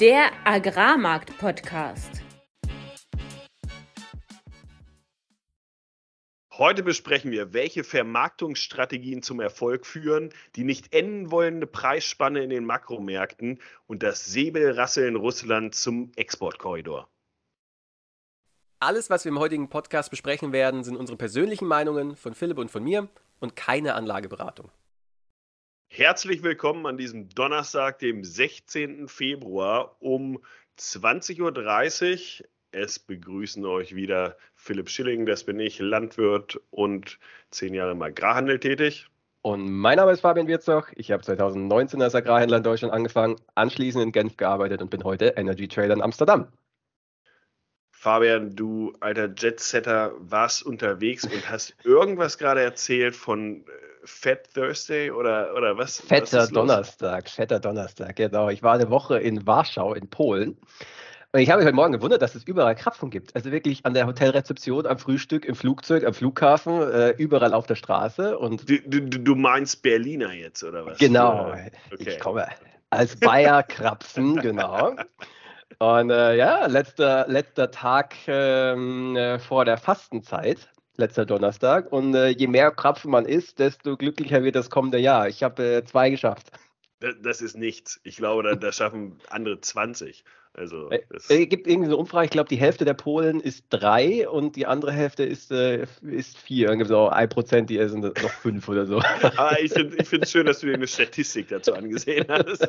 Der Agrarmarkt-Podcast. Heute besprechen wir, welche Vermarktungsstrategien zum Erfolg führen, die nicht enden wollende Preisspanne in den Makromärkten und das Säbelrasseln Russland zum Exportkorridor. Alles, was wir im heutigen Podcast besprechen werden, sind unsere persönlichen Meinungen von Philipp und von mir und keine Anlageberatung. Herzlich willkommen an diesem Donnerstag, dem 16. Februar um 20.30 Uhr. Es begrüßen euch wieder Philipp Schilling, das bin ich, Landwirt und zehn Jahre im Agrarhandel tätig. Und mein Name ist Fabian Wirzoch. Ich habe 2019 als Agrarhändler in Deutschland angefangen, anschließend in Genf gearbeitet und bin heute Energy Trader in Amsterdam. Fabian, du alter Jetsetter, warst unterwegs und hast irgendwas gerade erzählt von Fat Thursday oder, oder was? Fetter was Donnerstag, fetter Donnerstag, genau. Ich war eine Woche in Warschau in Polen und ich habe mich heute Morgen gewundert, dass es überall Krapfen gibt. Also wirklich an der Hotelrezeption, am Frühstück, im Flugzeug, am Flughafen, äh, überall auf der Straße. Und du, du, du, meinst Berliner jetzt, oder was? Genau, okay. ich komme als Bayer Krapfen, genau. Und äh, ja, letzter, letzter Tag ähm, äh, vor der Fastenzeit, letzter Donnerstag. Und äh, je mehr Krapfen man isst, desto glücklicher wird das kommende Jahr. Ich habe äh, zwei geschafft. Das, das, ist nichts. Ich glaube, da, da schaffen andere 20. Also äh, es äh, gibt irgendwie so eine Umfrage, ich glaube, die Hälfte der Polen ist drei und die andere Hälfte ist, äh, ist vier. Irgendwie so ein Prozent, die sind noch fünf oder so. Aber ah, ich finde es schön, dass du dir eine Statistik dazu angesehen hast.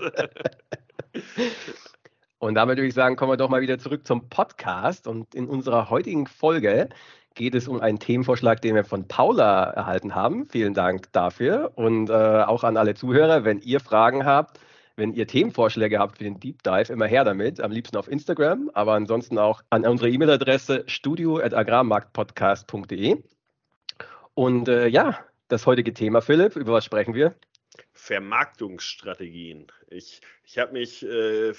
und damit würde ich sagen, kommen wir doch mal wieder zurück zum Podcast. Und in unserer heutigen Folge geht es um einen Themenvorschlag, den wir von Paula erhalten haben. Vielen Dank dafür. Und äh, auch an alle Zuhörer, wenn ihr Fragen habt, wenn ihr Themenvorschläge habt für den Deep Dive, immer her damit. Am liebsten auf Instagram, aber ansonsten auch an unsere E-Mail-Adresse studio.agrarmarktpodcast.de. Und äh, ja, das heutige Thema, Philipp, über was sprechen wir? Vermarktungsstrategien. Ich, ich habe mich äh,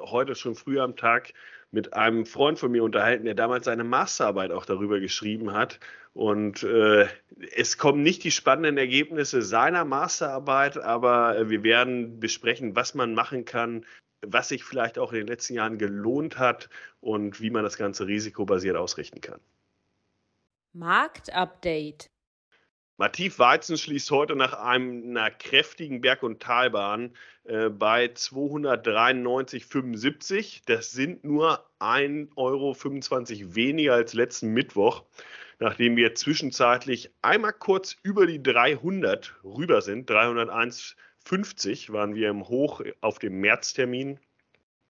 heute schon früh am Tag mit einem Freund von mir unterhalten, der damals seine Masterarbeit auch darüber geschrieben hat. Und äh, es kommen nicht die spannenden Ergebnisse seiner Masterarbeit, aber wir werden besprechen, was man machen kann, was sich vielleicht auch in den letzten Jahren gelohnt hat und wie man das Ganze risikobasiert ausrichten kann. Marktupdate. Mativ Weizen schließt heute nach einer kräftigen Berg- und Talbahn äh, bei 293,75. Das sind nur 1,25 Euro weniger als letzten Mittwoch, nachdem wir zwischenzeitlich einmal kurz über die 300 rüber sind. 301,50 waren wir im Hoch auf dem Märztermin.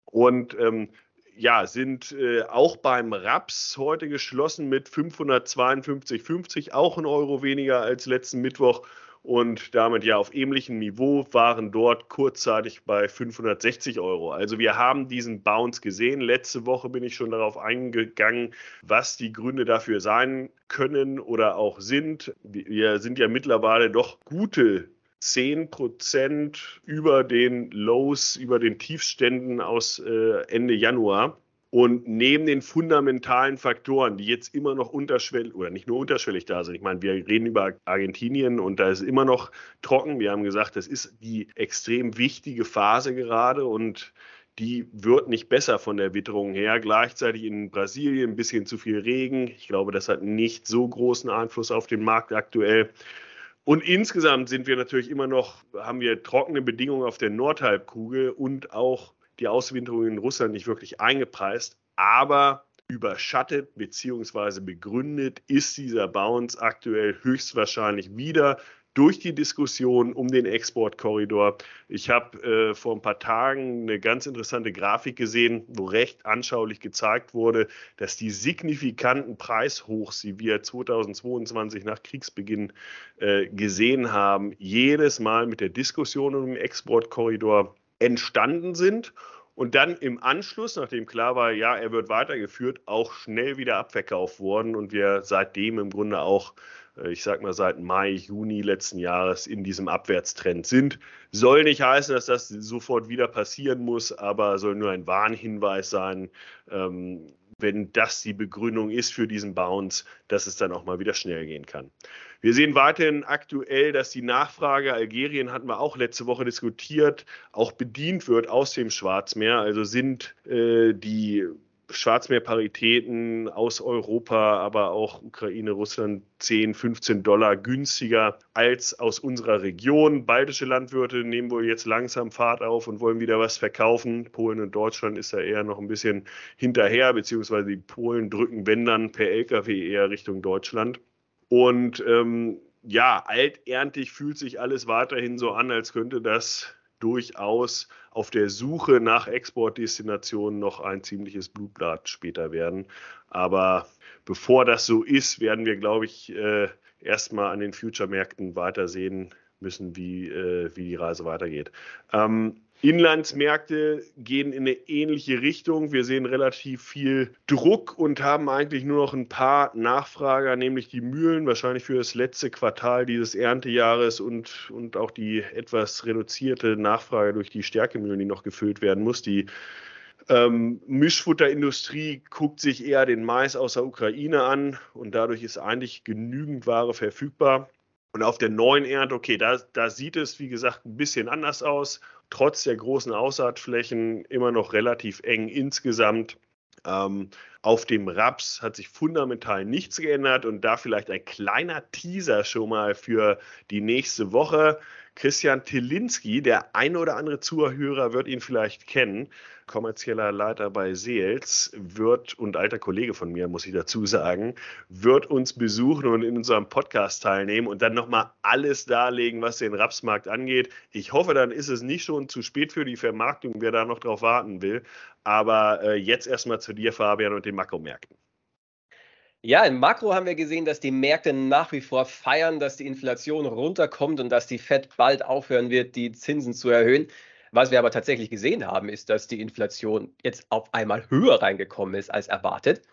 Und ähm, ja, sind äh, auch beim Raps heute geschlossen mit 552,50, auch ein Euro weniger als letzten Mittwoch und damit ja auf ähnlichem Niveau waren dort kurzzeitig bei 560 Euro. Also wir haben diesen Bounce gesehen. Letzte Woche bin ich schon darauf eingegangen, was die Gründe dafür sein können oder auch sind. Wir sind ja mittlerweile doch gute 10 Prozent über den Lows, über den Tiefständen aus äh, Ende Januar. Und neben den fundamentalen Faktoren, die jetzt immer noch unterschwellig oder nicht nur unterschwellig da sind, ich meine, wir reden über Argentinien und da ist immer noch trocken. Wir haben gesagt, das ist die extrem wichtige Phase gerade und die wird nicht besser von der Witterung her. Gleichzeitig in Brasilien ein bisschen zu viel Regen. Ich glaube, das hat nicht so großen Einfluss auf den Markt aktuell. Und insgesamt sind wir natürlich immer noch, haben wir trockene Bedingungen auf der Nordhalbkugel und auch die Auswinterung in Russland nicht wirklich eingepreist. Aber überschattet bzw. begründet ist dieser Bounce aktuell höchstwahrscheinlich wieder durch die Diskussion um den Exportkorridor. Ich habe äh, vor ein paar Tagen eine ganz interessante Grafik gesehen, wo recht anschaulich gezeigt wurde, dass die signifikanten Preishochs, die wir 2022 nach Kriegsbeginn äh, gesehen haben, jedes Mal mit der Diskussion um den Exportkorridor entstanden sind und dann im Anschluss, nachdem klar war, ja, er wird weitergeführt, auch schnell wieder abverkauft worden und wir seitdem im Grunde auch ich sag mal seit Mai, Juni letzten Jahres in diesem Abwärtstrend sind. Soll nicht heißen, dass das sofort wieder passieren muss, aber soll nur ein Warnhinweis sein, ähm, wenn das die Begründung ist für diesen Bounce, dass es dann auch mal wieder schnell gehen kann. Wir sehen weiterhin aktuell, dass die Nachfrage, Algerien hatten wir auch letzte Woche diskutiert, auch bedient wird aus dem Schwarzmeer. Also sind äh, die Schwarzmeerparitäten aus Europa, aber auch Ukraine, Russland 10, 15 Dollar günstiger als aus unserer Region. Baltische Landwirte nehmen wohl jetzt langsam Fahrt auf und wollen wieder was verkaufen. Polen und Deutschland ist da eher noch ein bisschen hinterher, beziehungsweise die Polen drücken, wenn dann per Lkw eher Richtung Deutschland. Und ähm, ja, alterntig fühlt sich alles weiterhin so an, als könnte das durchaus auf der Suche nach Exportdestinationen noch ein ziemliches Blutblatt später werden. Aber bevor das so ist, werden wir, glaube ich, äh, erstmal an den Future-Märkten weitersehen müssen, wie, äh, wie die Reise weitergeht. Ähm, Inlandsmärkte gehen in eine ähnliche Richtung. Wir sehen relativ viel Druck und haben eigentlich nur noch ein paar Nachfrager, nämlich die Mühlen, wahrscheinlich für das letzte Quartal dieses Erntejahres und, und auch die etwas reduzierte Nachfrage durch die Stärkemühlen, die noch gefüllt werden muss. Die ähm, Mischfutterindustrie guckt sich eher den Mais aus der Ukraine an und dadurch ist eigentlich genügend Ware verfügbar. Und auf der neuen Ernte, okay, da, da sieht es, wie gesagt, ein bisschen anders aus. Trotz der großen Aussaatflächen immer noch relativ eng insgesamt. Ähm, auf dem Raps hat sich fundamental nichts geändert und da vielleicht ein kleiner Teaser schon mal für die nächste Woche. Christian Tilinski, der eine oder andere Zuhörer wird ihn vielleicht kennen, kommerzieller Leiter bei Seels, wird und alter Kollege von mir, muss ich dazu sagen, wird uns besuchen und in unserem Podcast teilnehmen und dann nochmal alles darlegen, was den Rapsmarkt angeht. Ich hoffe, dann ist es nicht schon zu spät für die Vermarktung, wer da noch drauf warten will. Aber äh, jetzt erstmal zu dir, Fabian, und den Makromärkten. Ja, im Makro haben wir gesehen, dass die Märkte nach wie vor feiern, dass die Inflation runterkommt und dass die Fed bald aufhören wird, die Zinsen zu erhöhen. Was wir aber tatsächlich gesehen haben, ist, dass die Inflation jetzt auf einmal höher reingekommen ist als erwartet.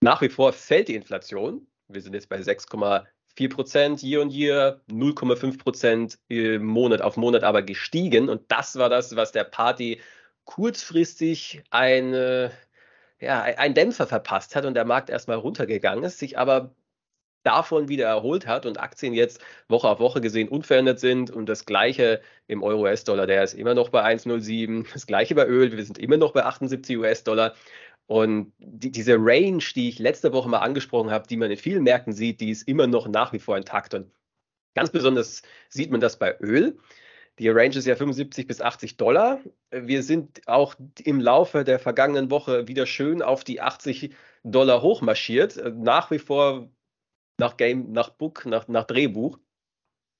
Nach wie vor fällt die Inflation. Wir sind jetzt bei 6,4 Prozent year on year, 0,5 Prozent Monat auf Monat aber gestiegen. Und das war das, was der Party kurzfristig eine ja, einen Dämpfer verpasst hat und der Markt erstmal runtergegangen ist, sich aber davon wieder erholt hat und Aktien jetzt Woche auf Woche gesehen unverändert sind und das gleiche im Euro-US-Dollar, der ist immer noch bei 1,07, das gleiche bei Öl, wir sind immer noch bei 78 US-Dollar und die, diese Range, die ich letzte Woche mal angesprochen habe, die man in vielen Märkten sieht, die ist immer noch nach wie vor intakt und ganz besonders sieht man das bei Öl. Die Range ist ja 75 bis 80 Dollar. Wir sind auch im Laufe der vergangenen Woche wieder schön auf die 80 Dollar hochmarschiert. Nach wie vor nach Game, nach Book, nach, nach Drehbuch.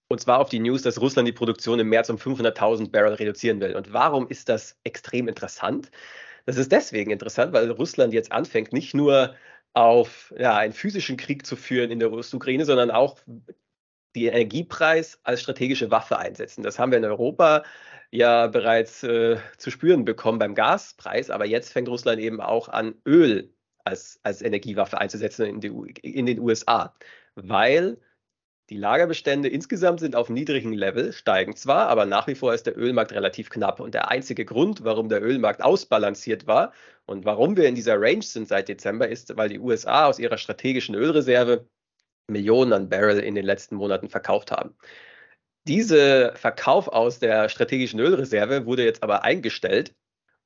Und zwar auf die News, dass Russland die Produktion im März um 500.000 Barrel reduzieren will. Und warum ist das extrem interessant? Das ist deswegen interessant, weil Russland jetzt anfängt, nicht nur auf ja, einen physischen Krieg zu führen in der Ostukraine, sondern auch den Energiepreis als strategische Waffe einsetzen. Das haben wir in Europa ja bereits äh, zu spüren bekommen beim Gaspreis, aber jetzt fängt Russland eben auch an, Öl als, als Energiewaffe einzusetzen in, die, in den USA, weil die Lagerbestände insgesamt sind auf niedrigem Level, steigen zwar, aber nach wie vor ist der Ölmarkt relativ knapp. Und der einzige Grund, warum der Ölmarkt ausbalanciert war und warum wir in dieser Range sind seit Dezember, ist, weil die USA aus ihrer strategischen Ölreserve Millionen an Barrel in den letzten Monaten verkauft haben. Dieser Verkauf aus der strategischen Ölreserve wurde jetzt aber eingestellt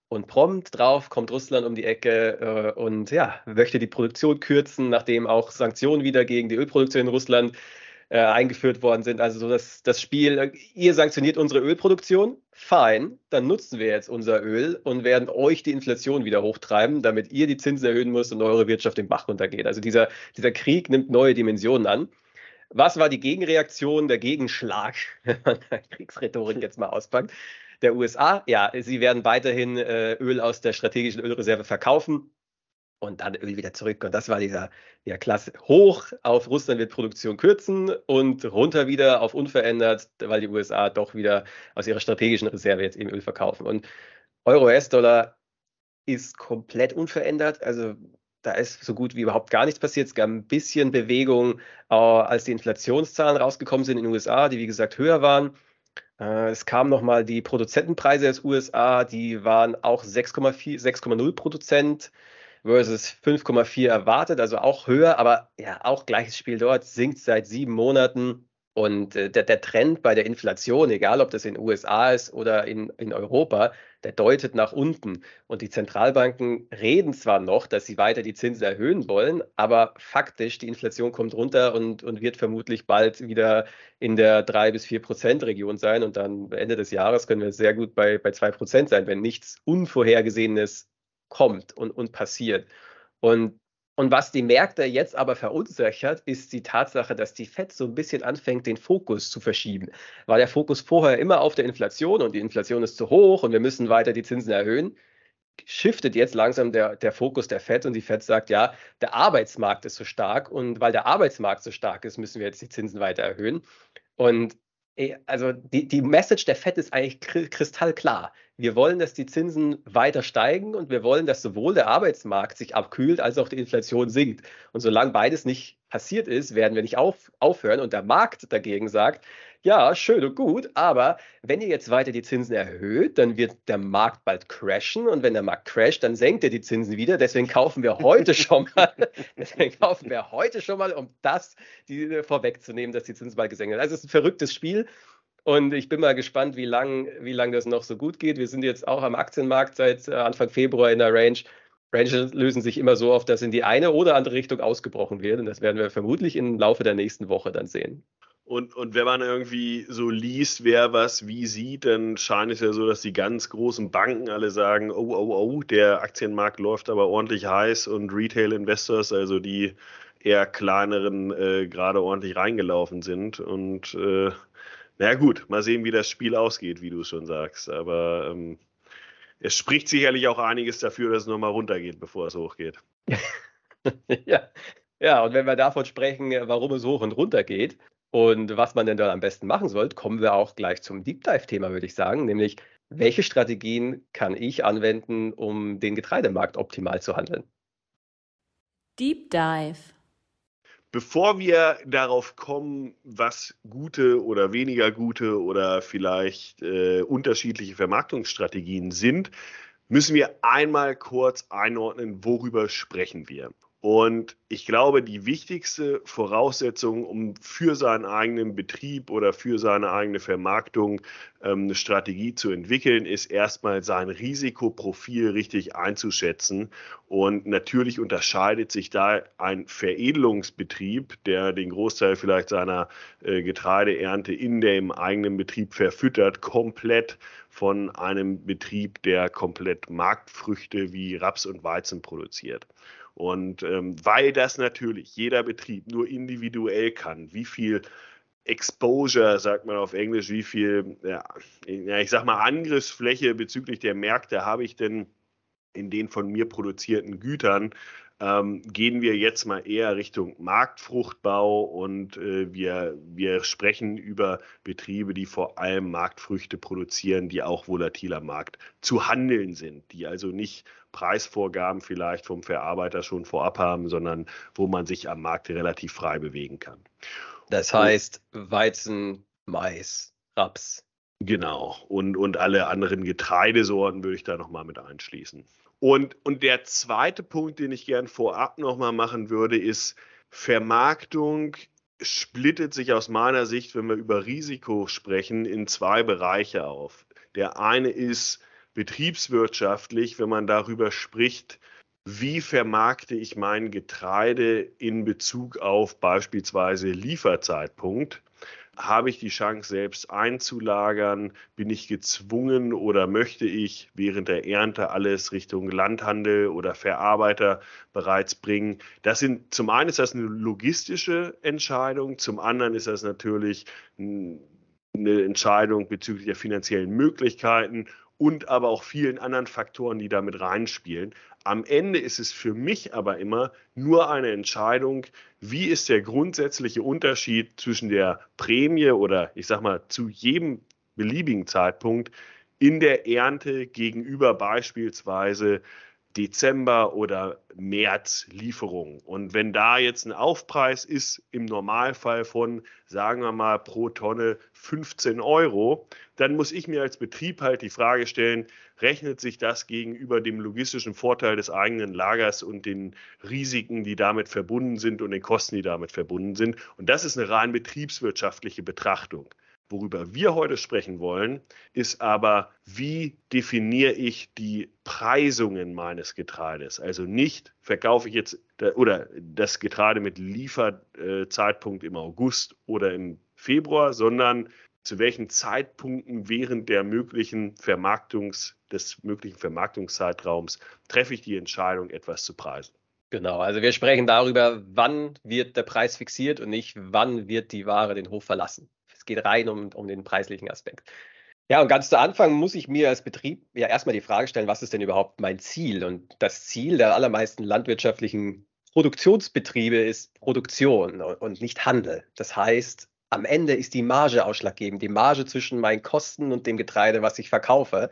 und prompt drauf kommt Russland um die Ecke äh, und ja, möchte die Produktion kürzen, nachdem auch Sanktionen wieder gegen die Ölproduktion in Russland äh, eingeführt worden sind. Also so das, das Spiel, ihr sanktioniert unsere Ölproduktion, fein, dann nutzen wir jetzt unser Öl und werden euch die Inflation wieder hochtreiben, damit ihr die Zinsen erhöhen müsst und eure Wirtschaft den Bach runtergeht. Also dieser, dieser Krieg nimmt neue Dimensionen an. Was war die Gegenreaktion, der Gegenschlag, wenn man Kriegsrhetorik jetzt mal auspackt? Der USA, ja, sie werden weiterhin äh, Öl aus der strategischen Ölreserve verkaufen und dann Öl wieder zurück. Und das war dieser ja, Klasse hoch auf Russland wird Produktion kürzen und runter wieder auf unverändert, weil die USA doch wieder aus ihrer strategischen Reserve jetzt eben Öl verkaufen. Und Euro-US-Dollar ist komplett unverändert. Also da ist so gut wie überhaupt gar nichts passiert. Es gab ein bisschen Bewegung, äh, als die Inflationszahlen rausgekommen sind in den USA, die wie gesagt höher waren. Äh, es kamen nochmal die Produzentenpreise des USA, die waren auch 6,0 Prozent versus 5,4 erwartet, also auch höher, aber ja, auch gleiches Spiel dort, sinkt seit sieben Monaten. Und äh, der, der, Trend bei der Inflation, egal ob das in den USA ist oder in, in Europa, der deutet nach unten. Und die Zentralbanken reden zwar noch, dass sie weiter die Zinsen erhöhen wollen, aber faktisch die Inflation kommt runter und, und wird vermutlich bald wieder in der 3 bis 4 Prozent Region sein. Und dann Ende des Jahres können wir sehr gut bei, bei 2 Prozent sein, wenn nichts Unvorhergesehenes kommt und, und passiert. Und und was die Märkte jetzt aber verunsichert, ist die Tatsache, dass die FED so ein bisschen anfängt, den Fokus zu verschieben. War der Fokus vorher immer auf der Inflation und die Inflation ist zu hoch und wir müssen weiter die Zinsen erhöhen, shiftet jetzt langsam der, der Fokus der FED und die FED sagt, ja, der Arbeitsmarkt ist so stark und weil der Arbeitsmarkt so stark ist, müssen wir jetzt die Zinsen weiter erhöhen. Und also die, die Message der FED ist eigentlich kristallklar. Wir wollen, dass die Zinsen weiter steigen und wir wollen, dass sowohl der Arbeitsmarkt sich abkühlt, als auch die Inflation sinkt. Und solange beides nicht passiert ist, werden wir nicht auf, aufhören. Und der Markt dagegen sagt, ja, schön und gut, aber wenn ihr jetzt weiter die Zinsen erhöht, dann wird der Markt bald crashen und wenn der Markt crasht, dann senkt er die Zinsen wieder. Deswegen kaufen wir heute schon mal, deswegen kaufen wir heute schon mal, um das die, vorwegzunehmen, dass die Zinsen bald gesenkt werden. Also es ist ein verrücktes Spiel. Und ich bin mal gespannt, wie lange wie lang das noch so gut geht. Wir sind jetzt auch am Aktienmarkt seit äh, Anfang Februar in der Range. Ranges lösen sich immer so auf, dass in die eine oder andere Richtung ausgebrochen wird. Und das werden wir vermutlich im Laufe der nächsten Woche dann sehen. Und, und wenn man irgendwie so liest, wer was wie sieht, dann scheint es ja so, dass die ganz großen Banken alle sagen, oh, oh, oh, der Aktienmarkt läuft aber ordentlich heiß und Retail Investors, also die eher kleineren, äh, gerade ordentlich reingelaufen sind. Und äh, naja gut, mal sehen, wie das Spiel ausgeht, wie du schon sagst. Aber ähm, es spricht sicherlich auch einiges dafür, dass es nochmal runtergeht, bevor es hochgeht. ja. ja, und wenn wir davon sprechen, warum es hoch und runter geht, und was man denn dann am besten machen sollte, kommen wir auch gleich zum Deep Dive-Thema, würde ich sagen, nämlich welche Strategien kann ich anwenden, um den Getreidemarkt optimal zu handeln? Deep Dive. Bevor wir darauf kommen, was gute oder weniger gute oder vielleicht äh, unterschiedliche Vermarktungsstrategien sind, müssen wir einmal kurz einordnen, worüber sprechen wir. Und ich glaube, die wichtigste Voraussetzung, um für seinen eigenen Betrieb oder für seine eigene Vermarktung ähm, eine Strategie zu entwickeln, ist erstmal sein Risikoprofil richtig einzuschätzen. Und natürlich unterscheidet sich da ein Veredelungsbetrieb, der den Großteil vielleicht seiner äh, Getreideernte in dem eigenen Betrieb verfüttert, komplett von einem Betrieb, der komplett Marktfrüchte wie Raps und Weizen produziert. Und ähm, weil das natürlich jeder Betrieb nur individuell kann, wie viel Exposure, sagt man auf Englisch, wie viel, ja, ich sag mal, Angriffsfläche bezüglich der Märkte habe ich denn in den von mir produzierten Gütern, ähm, gehen wir jetzt mal eher Richtung Marktfruchtbau und äh, wir, wir sprechen über Betriebe, die vor allem Marktfrüchte produzieren, die auch volatiler Markt zu handeln sind, die also nicht Preisvorgaben vielleicht vom Verarbeiter schon vorab haben, sondern wo man sich am Markt relativ frei bewegen kann. Das heißt Weizen, Mais, Raps. Genau. Und, und alle anderen Getreidesorten würde ich da nochmal mit einschließen. Und, und der zweite Punkt, den ich gern vorab nochmal machen würde, ist Vermarktung splittet sich aus meiner Sicht, wenn wir über Risiko sprechen, in zwei Bereiche auf. Der eine ist betriebswirtschaftlich, wenn man darüber spricht, wie vermarkte ich mein Getreide in Bezug auf beispielsweise Lieferzeitpunkt? Habe ich die Chance, selbst einzulagern? Bin ich gezwungen oder möchte ich während der Ernte alles Richtung Landhandel oder Verarbeiter bereits bringen? Das sind, zum einen ist das eine logistische Entscheidung, zum anderen ist das natürlich eine Entscheidung bezüglich der finanziellen Möglichkeiten und aber auch vielen anderen Faktoren, die damit reinspielen. Am Ende ist es für mich aber immer nur eine Entscheidung, wie ist der grundsätzliche Unterschied zwischen der Prämie oder ich sag mal zu jedem beliebigen Zeitpunkt in der Ernte gegenüber beispielsweise Dezember oder März Lieferungen. Und wenn da jetzt ein Aufpreis ist, im Normalfall von, sagen wir mal, pro Tonne 15 Euro, dann muss ich mir als Betrieb halt die Frage stellen, rechnet sich das gegenüber dem logistischen Vorteil des eigenen Lagers und den Risiken, die damit verbunden sind und den Kosten, die damit verbunden sind? Und das ist eine rein betriebswirtschaftliche Betrachtung. Worüber wir heute sprechen wollen, ist aber, wie definiere ich die Preisungen meines Getreides? Also nicht verkaufe ich jetzt oder das Getreide mit Lieferzeitpunkt im August oder im Februar, sondern zu welchen Zeitpunkten während der möglichen Vermarktungs, des möglichen Vermarktungszeitraums treffe ich die Entscheidung, etwas zu preisen. Genau, also wir sprechen darüber, wann wird der Preis fixiert und nicht, wann wird die Ware den Hof verlassen geht rein um, um den preislichen Aspekt. Ja, und ganz zu Anfang muss ich mir als Betrieb ja erstmal die Frage stellen, was ist denn überhaupt mein Ziel? Und das Ziel der allermeisten landwirtschaftlichen Produktionsbetriebe ist Produktion und nicht Handel. Das heißt, am Ende ist die Marge ausschlaggebend, die Marge zwischen meinen Kosten und dem Getreide, was ich verkaufe.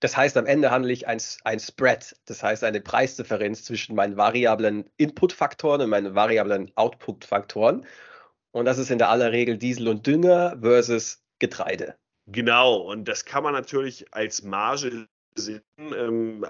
Das heißt, am Ende handle ich ein, ein Spread, das heißt eine Preisdifferenz zwischen meinen variablen Inputfaktoren und meinen variablen Outputfaktoren. Und das ist in der aller Regel Diesel und Dünger versus Getreide. Genau, und das kann man natürlich als Marge sehen. Ähm,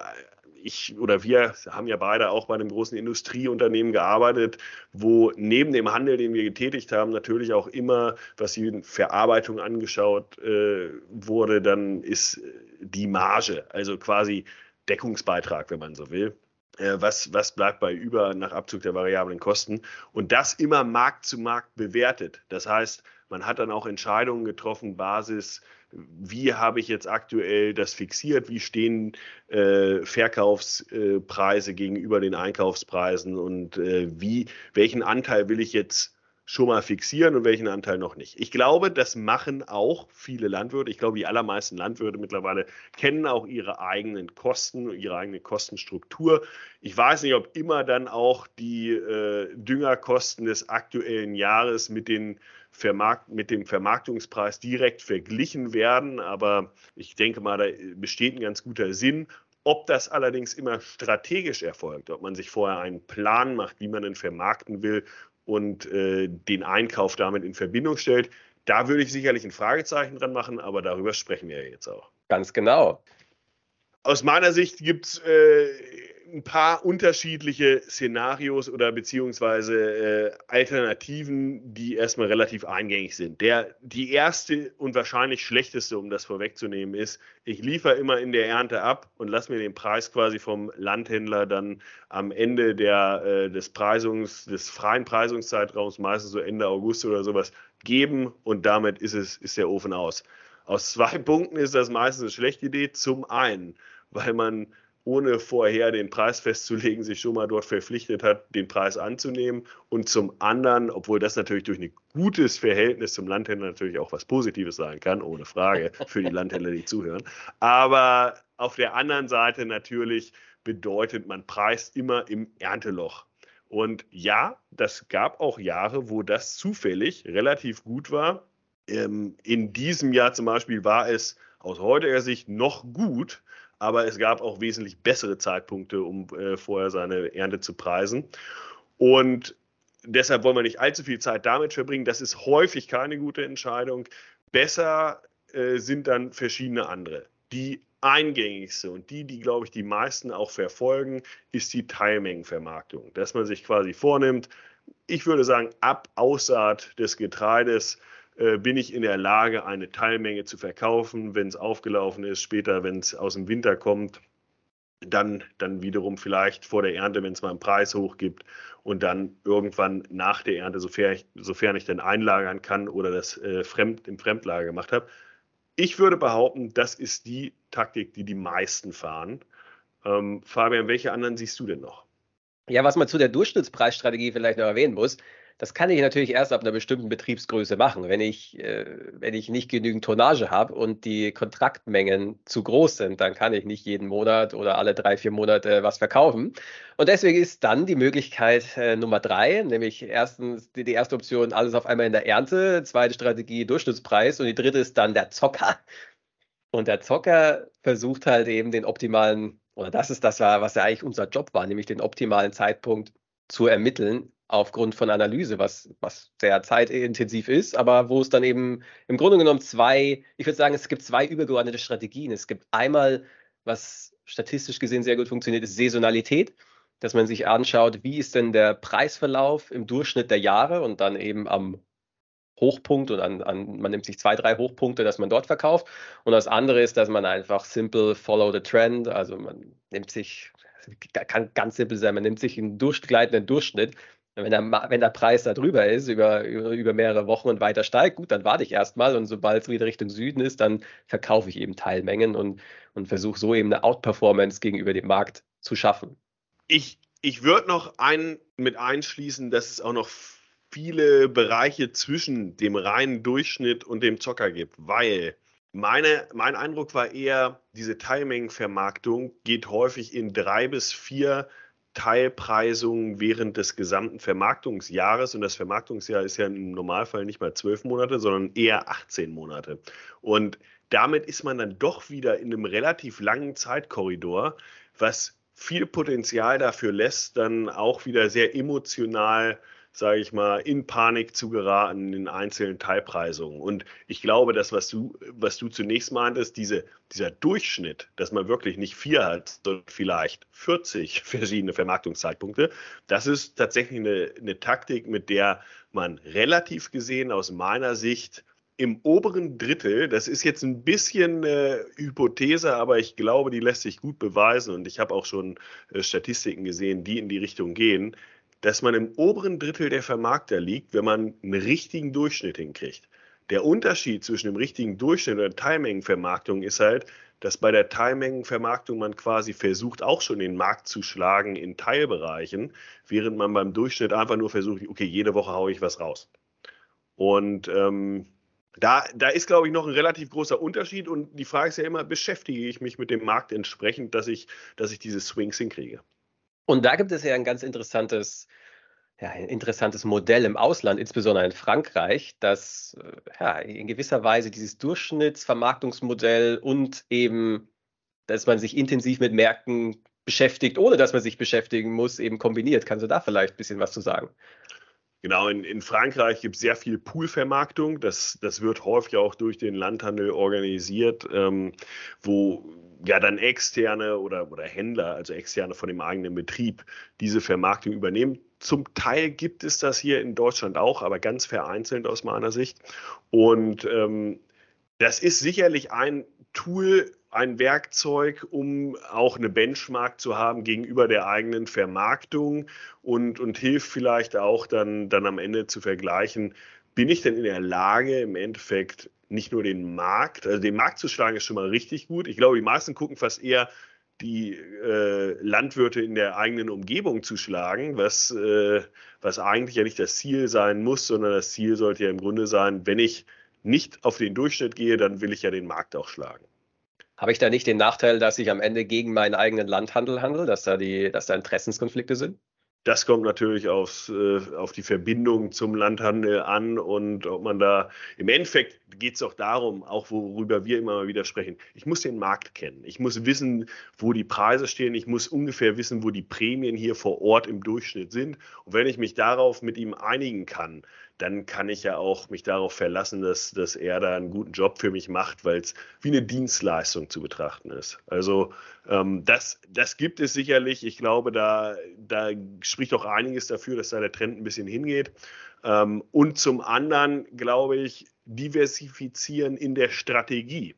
ich oder wir haben ja beide auch bei einem großen Industrieunternehmen gearbeitet, wo neben dem Handel, den wir getätigt haben, natürlich auch immer, was die Verarbeitung angeschaut äh, wurde, dann ist die Marge, also quasi Deckungsbeitrag, wenn man so will. Äh, was, was bleibt bei über nach Abzug der variablen Kosten? Und das immer Markt zu Markt bewertet. Das heißt, man hat dann auch Entscheidungen getroffen, Basis, wie habe ich jetzt aktuell das fixiert, wie stehen äh, Verkaufspreise gegenüber den Einkaufspreisen? Und äh, wie, welchen Anteil will ich jetzt schon mal fixieren und welchen Anteil noch nicht. Ich glaube, das machen auch viele Landwirte. Ich glaube, die allermeisten Landwirte mittlerweile kennen auch ihre eigenen Kosten, ihre eigene Kostenstruktur. Ich weiß nicht, ob immer dann auch die äh, Düngerkosten des aktuellen Jahres mit den Vermarkt, mit dem Vermarktungspreis direkt verglichen werden. Aber ich denke mal, da besteht ein ganz guter Sinn. Ob das allerdings immer strategisch erfolgt, ob man sich vorher einen Plan macht, wie man denn vermarkten will und äh, den Einkauf damit in Verbindung stellt. Da würde ich sicherlich ein Fragezeichen dran machen, aber darüber sprechen wir ja jetzt auch. Ganz genau. Aus meiner Sicht gibt es äh, ein paar unterschiedliche Szenarios oder beziehungsweise äh, Alternativen, die erstmal relativ eingängig sind. Der, die erste und wahrscheinlich schlechteste, um das vorwegzunehmen, ist, ich liefere immer in der Ernte ab und lasse mir den Preis quasi vom Landhändler dann am Ende der, äh, des Preisungs, des freien Preisungszeitraums, meistens so Ende August oder sowas, geben und damit ist es, ist der Ofen aus. Aus zwei Punkten ist das meistens eine schlechte Idee. Zum einen, weil man ohne vorher den Preis festzulegen, sich schon mal dort verpflichtet hat, den Preis anzunehmen. Und zum anderen, obwohl das natürlich durch ein gutes Verhältnis zum Landhändler natürlich auch was Positives sein kann, ohne Frage, für die Landhändler, die zuhören. Aber auf der anderen Seite natürlich bedeutet, man preist immer im Ernteloch. Und ja, das gab auch Jahre, wo das zufällig relativ gut war. Ähm, in diesem Jahr zum Beispiel war es aus heutiger Sicht noch gut, aber es gab auch wesentlich bessere Zeitpunkte, um äh, vorher seine Ernte zu preisen. Und deshalb wollen wir nicht allzu viel Zeit damit verbringen. Das ist häufig keine gute Entscheidung. Besser äh, sind dann verschiedene andere. Die eingängigste und die, die, glaube ich, die meisten auch verfolgen, ist die Teilmengenvermarktung. Dass man sich quasi vornimmt, ich würde sagen, ab Aussaat des Getreides bin ich in der Lage, eine Teilmenge zu verkaufen, wenn es aufgelaufen ist, später, wenn es aus dem Winter kommt, dann, dann wiederum vielleicht vor der Ernte, wenn es mal einen Preis hochgibt und dann irgendwann nach der Ernte, sofern ich, sofern ich dann einlagern kann oder das äh, Fremd, im Fremdlager gemacht habe. Ich würde behaupten, das ist die Taktik, die die meisten fahren. Ähm, Fabian, welche anderen siehst du denn noch? Ja, was man zu der Durchschnittspreisstrategie vielleicht noch erwähnen muss, das kann ich natürlich erst ab einer bestimmten Betriebsgröße machen. Wenn ich, äh, wenn ich nicht genügend Tonnage habe und die Kontraktmengen zu groß sind, dann kann ich nicht jeden Monat oder alle drei, vier Monate was verkaufen. Und deswegen ist dann die Möglichkeit äh, Nummer drei, nämlich erstens die, die erste Option, alles auf einmal in der Ernte, zweite Strategie Durchschnittspreis und die dritte ist dann der Zocker. Und der Zocker versucht halt eben den optimalen oder das ist das, was ja eigentlich unser Job war, nämlich den optimalen Zeitpunkt zu ermitteln aufgrund von Analyse, was, was sehr zeitintensiv ist, aber wo es dann eben im Grunde genommen zwei, ich würde sagen, es gibt zwei übergeordnete Strategien. Es gibt einmal, was statistisch gesehen sehr gut funktioniert, ist Saisonalität, dass man sich anschaut, wie ist denn der Preisverlauf im Durchschnitt der Jahre und dann eben am Hochpunkt und an, an, man nimmt sich zwei, drei Hochpunkte, dass man dort verkauft. Und das andere ist, dass man einfach simple follow the trend, also man nimmt sich, kann ganz simpel sein, man nimmt sich einen durchgleitenden Durchschnitt. Wenn der, wenn der Preis da drüber ist, über, über mehrere Wochen und weiter steigt, gut, dann warte ich erstmal und sobald es wieder Richtung Süden ist, dann verkaufe ich eben Teilmengen und, und versuche so eben eine Outperformance gegenüber dem Markt zu schaffen. Ich, ich würde noch einen mit einschließen, dass es auch noch viele Bereiche zwischen dem reinen Durchschnitt und dem Zocker gibt, weil meine, mein Eindruck war eher, diese Teilmengenvermarktung geht häufig in drei bis vier Teilpreisungen während des gesamten Vermarktungsjahres. Und das Vermarktungsjahr ist ja im Normalfall nicht mal zwölf Monate, sondern eher 18 Monate. Und damit ist man dann doch wieder in einem relativ langen Zeitkorridor, was viel Potenzial dafür lässt, dann auch wieder sehr emotional sage ich mal, in Panik zu geraten in einzelnen Teilpreisungen. Und ich glaube, das, was du, was du zunächst meintest, diese, dieser Durchschnitt, dass man wirklich nicht vier hat, sondern vielleicht 40 verschiedene Vermarktungszeitpunkte, das ist tatsächlich eine, eine Taktik, mit der man relativ gesehen aus meiner Sicht im oberen Drittel, das ist jetzt ein bisschen äh, Hypothese, aber ich glaube, die lässt sich gut beweisen und ich habe auch schon äh, Statistiken gesehen, die in die Richtung gehen, dass man im oberen Drittel der Vermarkter liegt, wenn man einen richtigen Durchschnitt hinkriegt. Der Unterschied zwischen dem richtigen Durchschnitt und der Teilmengenvermarktung ist halt, dass bei der Teilmengenvermarktung man quasi versucht, auch schon den Markt zu schlagen in Teilbereichen, während man beim Durchschnitt einfach nur versucht, okay, jede Woche haue ich was raus. Und ähm, da, da ist, glaube ich, noch ein relativ großer Unterschied. Und die Frage ist ja immer, beschäftige ich mich mit dem Markt entsprechend, dass ich, dass ich diese Swings hinkriege? Und da gibt es ja ein ganz interessantes, ja, ein interessantes Modell im Ausland, insbesondere in Frankreich, das äh, ja, in gewisser Weise dieses Durchschnittsvermarktungsmodell und eben, dass man sich intensiv mit Märkten beschäftigt, ohne dass man sich beschäftigen muss, eben kombiniert. Kannst du da vielleicht ein bisschen was zu sagen? Genau, in, in Frankreich gibt es sehr viel Poolvermarktung. Das, das wird häufig auch durch den Landhandel organisiert, ähm, wo ja dann externe oder, oder Händler, also externe von dem eigenen Betrieb, diese Vermarktung übernehmen. Zum Teil gibt es das hier in Deutschland auch, aber ganz vereinzelt aus meiner Sicht. Und ähm, das ist sicherlich ein Tool, ein Werkzeug, um auch eine Benchmark zu haben gegenüber der eigenen Vermarktung und, und hilft vielleicht auch dann, dann am Ende zu vergleichen, bin ich denn in der Lage, im Endeffekt nicht nur den Markt, also den Markt zu schlagen, ist schon mal richtig gut. Ich glaube, die meisten gucken fast eher, die äh, Landwirte in der eigenen Umgebung zu schlagen, was, äh, was eigentlich ja nicht das Ziel sein muss, sondern das Ziel sollte ja im Grunde sein, wenn ich nicht auf den Durchschnitt gehe, dann will ich ja den Markt auch schlagen. Habe ich da nicht den Nachteil, dass ich am Ende gegen meinen eigenen Landhandel handle, dass da, die, dass da Interessenskonflikte sind? Das kommt natürlich aufs, äh, auf die Verbindung zum Landhandel an und ob man da, im Endeffekt geht es auch darum, auch worüber wir immer mal wieder sprechen, ich muss den Markt kennen. Ich muss wissen, wo die Preise stehen. Ich muss ungefähr wissen, wo die Prämien hier vor Ort im Durchschnitt sind. Und wenn ich mich darauf mit ihm einigen kann, dann kann ich ja auch mich darauf verlassen, dass, dass er da einen guten Job für mich macht, weil es wie eine Dienstleistung zu betrachten ist. Also ähm, das, das gibt es sicherlich. Ich glaube, da, da spricht auch einiges dafür, dass da der Trend ein bisschen hingeht. Ähm, und zum anderen, glaube ich, diversifizieren in der Strategie.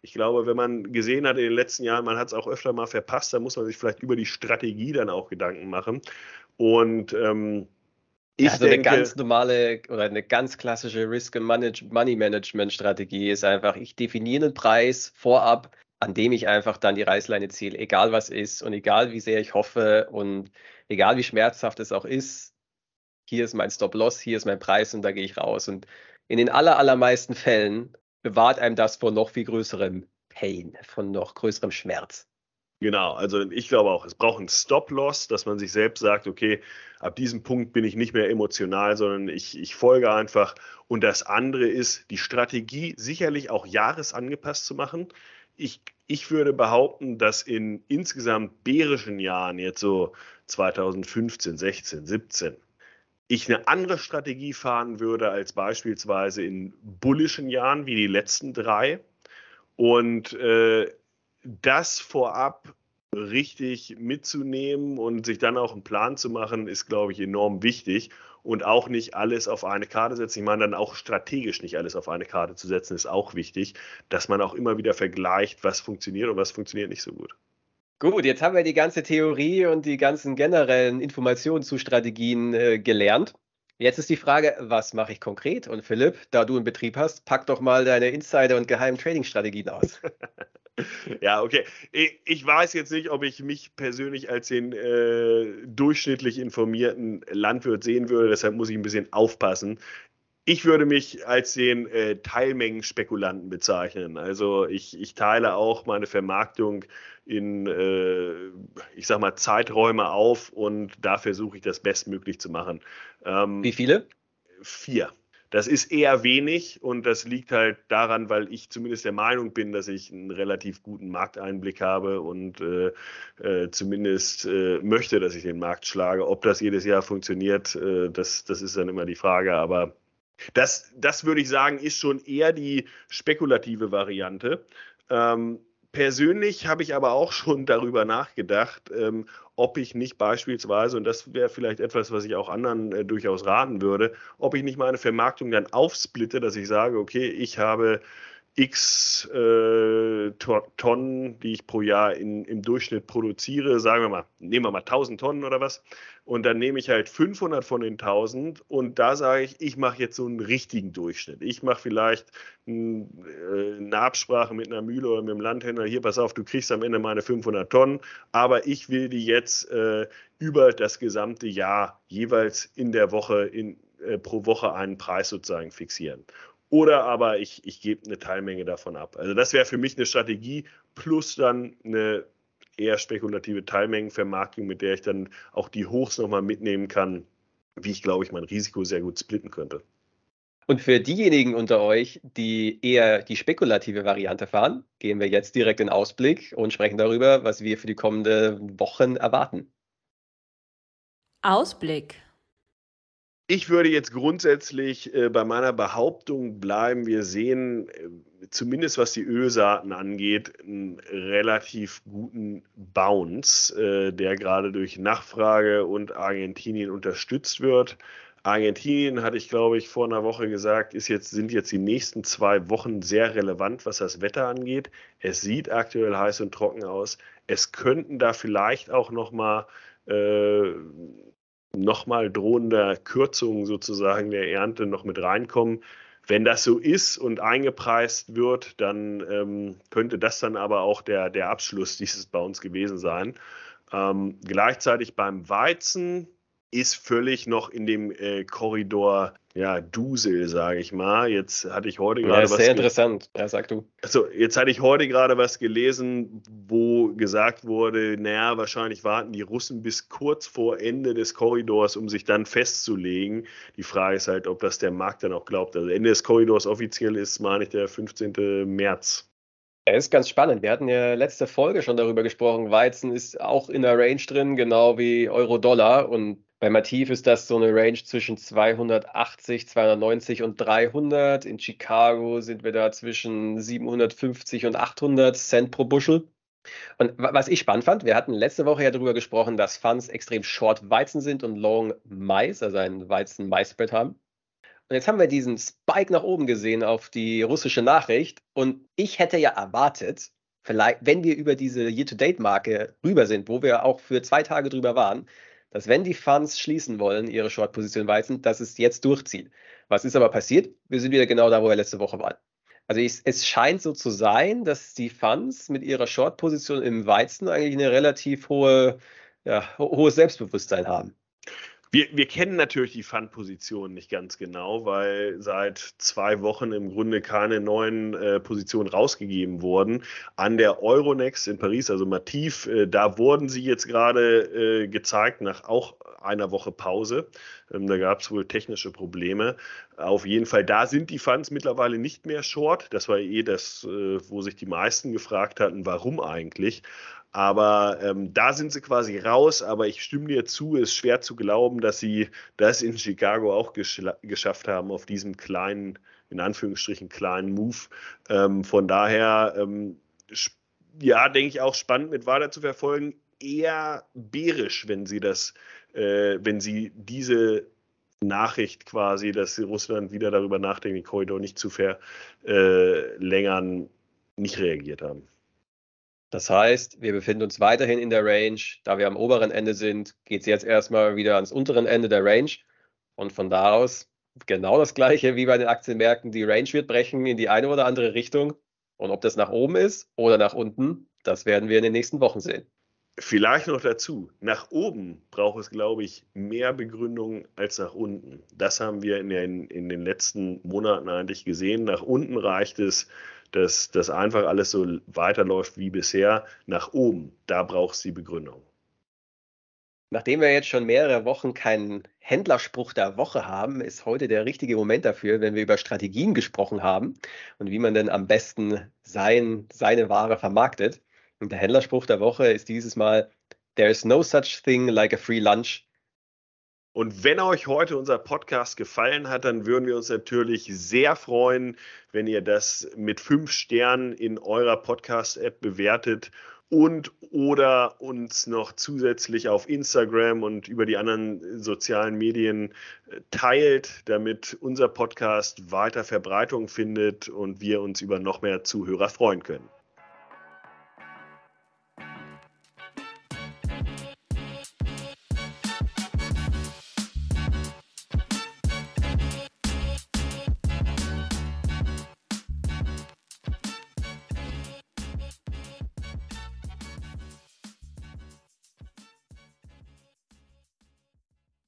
Ich glaube, wenn man gesehen hat in den letzten Jahren, man hat es auch öfter mal verpasst, dann muss man sich vielleicht über die Strategie dann auch Gedanken machen. Und ähm, ich also denke, eine ganz normale oder eine ganz klassische Risk and Money Management Strategie ist einfach, ich definiere einen Preis vorab, an dem ich einfach dann die Reißleine ziehe, egal was ist und egal wie sehr ich hoffe und egal wie schmerzhaft es auch ist. Hier ist mein Stop-Loss, hier ist mein Preis und da gehe ich raus. Und in den aller, allermeisten Fällen bewahrt einem das vor noch viel größerem Pain, von noch größerem Schmerz. Genau, also ich glaube auch, es braucht einen Stop-Loss, dass man sich selbst sagt, okay, ab diesem Punkt bin ich nicht mehr emotional, sondern ich, ich folge einfach. Und das andere ist, die Strategie sicherlich auch jahresangepasst zu machen. ich, ich würde behaupten, dass in insgesamt bärischen Jahren, jetzt so 2015, 16, 17, ich eine andere Strategie fahren würde als beispielsweise in bullischen Jahren wie die letzten drei. Und äh, das vorab richtig mitzunehmen und sich dann auch einen Plan zu machen, ist, glaube ich, enorm wichtig. Und auch nicht alles auf eine Karte setzen. Ich meine, dann auch strategisch nicht alles auf eine Karte zu setzen, ist auch wichtig, dass man auch immer wieder vergleicht, was funktioniert und was funktioniert nicht so gut. Gut, jetzt haben wir die ganze Theorie und die ganzen generellen Informationen zu Strategien äh, gelernt. Jetzt ist die Frage, was mache ich konkret? Und Philipp, da du einen Betrieb hast, pack doch mal deine Insider- und geheimen Trading-Strategien aus. ja, okay. Ich, weiß jetzt nicht, ob ich mich persönlich als den äh, durchschnittlich informierten Landwirt sehen würde, deshalb muss ich ein bisschen aufpassen. Ich würde mich als den äh, Teilmengenspekulanten bezeichnen. Also ich, ich, teile auch meine Vermarktung in, äh, ich sag mal, Zeiträume auf und da versuche ich das bestmöglich zu machen. Ähm, Wie viele? Vier. Das ist eher wenig und das liegt halt daran, weil ich zumindest der Meinung bin, dass ich einen relativ guten Markteinblick habe und äh, äh, zumindest äh, möchte, dass ich den Markt schlage. Ob das jedes Jahr funktioniert, äh, das, das ist dann immer die Frage. Aber das, das würde ich sagen, ist schon eher die spekulative Variante. Ähm, persönlich habe ich aber auch schon darüber nachgedacht, ähm, ob ich nicht beispielsweise, und das wäre vielleicht etwas, was ich auch anderen äh, durchaus raten würde, ob ich nicht meine Vermarktung dann aufsplitte, dass ich sage, okay, ich habe x äh, Tonnen, die ich pro Jahr in, im Durchschnitt produziere, sagen wir mal, nehmen wir mal 1000 Tonnen oder was, und dann nehme ich halt 500 von den 1000 und da sage ich, ich mache jetzt so einen richtigen Durchschnitt. Ich mache vielleicht äh, eine Absprache mit einer Mühle oder mit einem Landhändler, hier pass auf, du kriegst am Ende meine 500 Tonnen, aber ich will die jetzt äh, über das gesamte Jahr jeweils in der Woche in, äh, pro Woche einen Preis sozusagen fixieren. Oder aber ich, ich gebe eine Teilmenge davon ab. Also das wäre für mich eine Strategie plus dann eine eher spekulative Teilmengenvermarktung, mit der ich dann auch die Hochs nochmal mitnehmen kann, wie ich glaube ich mein Risiko sehr gut splitten könnte. Und für diejenigen unter euch, die eher die spekulative Variante fahren, gehen wir jetzt direkt in Ausblick und sprechen darüber, was wir für die kommenden Wochen erwarten. Ausblick. Ich würde jetzt grundsätzlich äh, bei meiner Behauptung bleiben. Wir sehen, äh, zumindest was die Ölsaaten angeht, einen relativ guten Bounce, äh, der gerade durch Nachfrage und Argentinien unterstützt wird. Argentinien, hatte ich glaube ich vor einer Woche gesagt, ist jetzt, sind jetzt die nächsten zwei Wochen sehr relevant, was das Wetter angeht. Es sieht aktuell heiß und trocken aus. Es könnten da vielleicht auch nochmal äh, nochmal drohender Kürzungen sozusagen der Ernte noch mit reinkommen. Wenn das so ist und eingepreist wird, dann ähm, könnte das dann aber auch der, der Abschluss dieses Bounce gewesen sein. Ähm, gleichzeitig beim Weizen ist völlig noch in dem äh, Korridor ja, Dusel, sage ich mal. Jetzt hatte ich heute gerade ja, was. Sehr interessant, ja, sag du. Also, jetzt hatte ich heute gerade was gelesen, wo gesagt wurde, naja, wahrscheinlich warten die Russen bis kurz vor Ende des Korridors, um sich dann festzulegen. Die Frage ist halt, ob das der Markt dann auch glaubt. Also, Ende des Korridors offiziell ist, meine ich, der 15. März. Ja, ist ganz spannend. Wir hatten ja letzte Folge schon darüber gesprochen. Weizen ist auch in der Range drin, genau wie Euro-Dollar. Und bei Mativ ist das so eine Range zwischen 280, 290 und 300. In Chicago sind wir da zwischen 750 und 800 Cent pro Buschel. Und was ich spannend fand, wir hatten letzte Woche ja darüber gesprochen, dass Funds extrem short Weizen sind und long Mais, also einen Weizen-Mais-Spread haben. Und jetzt haben wir diesen Spike nach oben gesehen auf die russische Nachricht. Und ich hätte ja erwartet, vielleicht, wenn wir über diese Year-to-Date-Marke rüber sind, wo wir auch für zwei Tage drüber waren, dass wenn die Funds schließen wollen, ihre Short-Position Weizen, dass es jetzt durchzieht. Was ist aber passiert? Wir sind wieder genau da, wo wir letzte Woche waren. Also ich, es scheint so zu sein, dass die Funds mit ihrer Short-Position im Weizen eigentlich eine relativ hohe, ja, hohes Selbstbewusstsein haben. Wir, wir kennen natürlich die Fund-Position nicht ganz genau, weil seit zwei Wochen im Grunde keine neuen äh, Positionen rausgegeben wurden. An der Euronext in Paris, also Mativ, äh, da wurden sie jetzt gerade äh, gezeigt nach auch einer Woche Pause. Ähm, da gab es wohl technische Probleme. Auf jeden Fall, da sind die Funds mittlerweile nicht mehr short. Das war eh das, äh, wo sich die meisten gefragt hatten, warum eigentlich. Aber ähm, da sind sie quasi raus. Aber ich stimme dir zu, es ist schwer zu glauben, dass sie das in Chicago auch geschafft haben auf diesem kleinen, in Anführungsstrichen kleinen Move. Ähm, von daher, ähm, ja, denke ich auch spannend mit weiter zu verfolgen. Eher bärisch, wenn sie das, äh, wenn sie diese Nachricht quasi, dass Russland wieder darüber nachdenkt, den Korridor nicht zu verlängern, äh, nicht reagiert haben. Das heißt, wir befinden uns weiterhin in der Range. Da wir am oberen Ende sind, geht es jetzt erstmal wieder ans unteren Ende der Range. Und von da aus genau das gleiche wie bei den Aktienmärkten. Die Range wird brechen in die eine oder andere Richtung. Und ob das nach oben ist oder nach unten, das werden wir in den nächsten Wochen sehen. Vielleicht noch dazu, nach oben braucht es, glaube ich, mehr Begründung als nach unten. Das haben wir in den, in den letzten Monaten eigentlich gesehen. Nach unten reicht es, dass das einfach alles so weiterläuft wie bisher. Nach oben, da braucht es die Begründung. Nachdem wir jetzt schon mehrere Wochen keinen Händlerspruch der Woche haben, ist heute der richtige Moment dafür, wenn wir über Strategien gesprochen haben und wie man denn am besten sein, seine Ware vermarktet. Und der Händlerspruch der Woche ist dieses Mal, There is no such thing like a free lunch. Und wenn euch heute unser Podcast gefallen hat, dann würden wir uns natürlich sehr freuen, wenn ihr das mit fünf Sternen in eurer Podcast-App bewertet und oder uns noch zusätzlich auf Instagram und über die anderen sozialen Medien äh, teilt, damit unser Podcast weiter Verbreitung findet und wir uns über noch mehr Zuhörer freuen können.